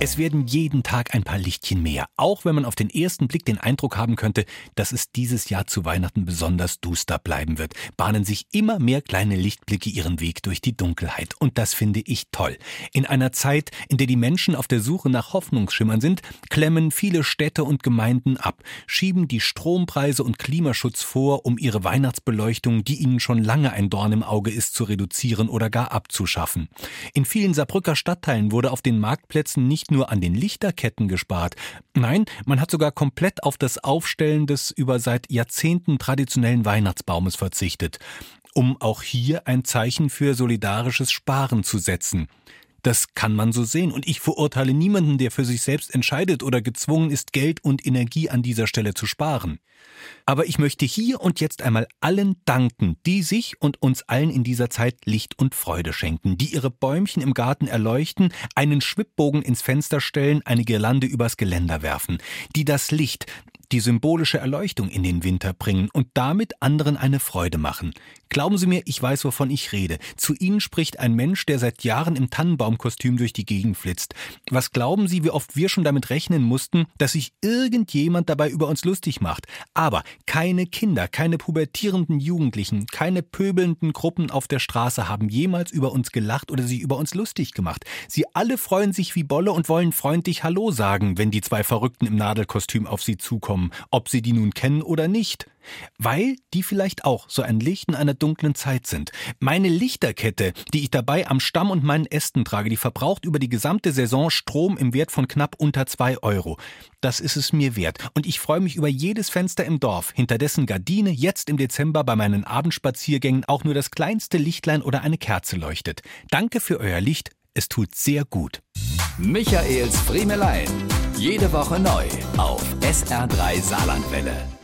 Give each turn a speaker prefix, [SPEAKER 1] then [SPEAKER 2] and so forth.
[SPEAKER 1] Es werden jeden Tag ein paar Lichtchen mehr, auch wenn man auf den ersten Blick den Eindruck haben könnte, dass es dieses Jahr zu Weihnachten besonders duster bleiben wird, bahnen sich immer mehr kleine Lichtblicke ihren Weg durch die Dunkelheit. Und das finde ich toll. In einer Zeit, in der die Menschen auf der Suche nach Hoffnungsschimmern sind, klemmen viele Städte und Gemeinden ab, schieben die Strompreise und Klimaschutz vor, um ihre Weihnachtsbeleuchtung, die ihnen schon lange ein Dorn im Auge ist, zu reduzieren oder gar abzuschaffen. In vielen Saarbrücker Stadtteilen wurde auf den Marktplätzen nicht nicht nur an den Lichterketten gespart, nein, man hat sogar komplett auf das Aufstellen des über seit Jahrzehnten traditionellen Weihnachtsbaumes verzichtet, um auch hier ein Zeichen für solidarisches Sparen zu setzen. Das kann man so sehen. Und ich verurteile niemanden, der für sich selbst entscheidet oder gezwungen ist, Geld und Energie an dieser Stelle zu sparen. Aber ich möchte hier und jetzt einmal allen danken, die sich und uns allen in dieser Zeit Licht und Freude schenken, die ihre Bäumchen im Garten erleuchten, einen Schwibbogen ins Fenster stellen, eine Girlande übers Geländer werfen, die das Licht, die symbolische Erleuchtung in den Winter bringen und damit anderen eine Freude machen. Glauben Sie mir, ich weiß, wovon ich rede. Zu Ihnen spricht ein Mensch, der seit Jahren im Tannenbaumkostüm durch die Gegend flitzt. Was glauben Sie, wie oft wir schon damit rechnen mussten, dass sich irgendjemand dabei über uns lustig macht? Aber keine Kinder, keine pubertierenden Jugendlichen, keine pöbelnden Gruppen auf der Straße haben jemals über uns gelacht oder sich über uns lustig gemacht. Sie alle freuen sich wie Bolle und wollen freundlich Hallo sagen, wenn die zwei Verrückten im Nadelkostüm auf sie zukommen, ob sie die nun kennen oder nicht weil die vielleicht auch so ein Licht in einer dunklen Zeit sind. Meine Lichterkette, die ich dabei am Stamm und meinen Ästen trage, die verbraucht über die gesamte Saison Strom im Wert von knapp unter zwei Euro. Das ist es mir wert. Und ich freue mich über jedes Fenster im Dorf, hinter dessen Gardine jetzt im Dezember bei meinen Abendspaziergängen auch nur das kleinste Lichtlein oder eine Kerze leuchtet. Danke für euer Licht. Es tut sehr gut.
[SPEAKER 2] Michaels Friemelein. Jede Woche neu auf SR3 Saarlandwelle.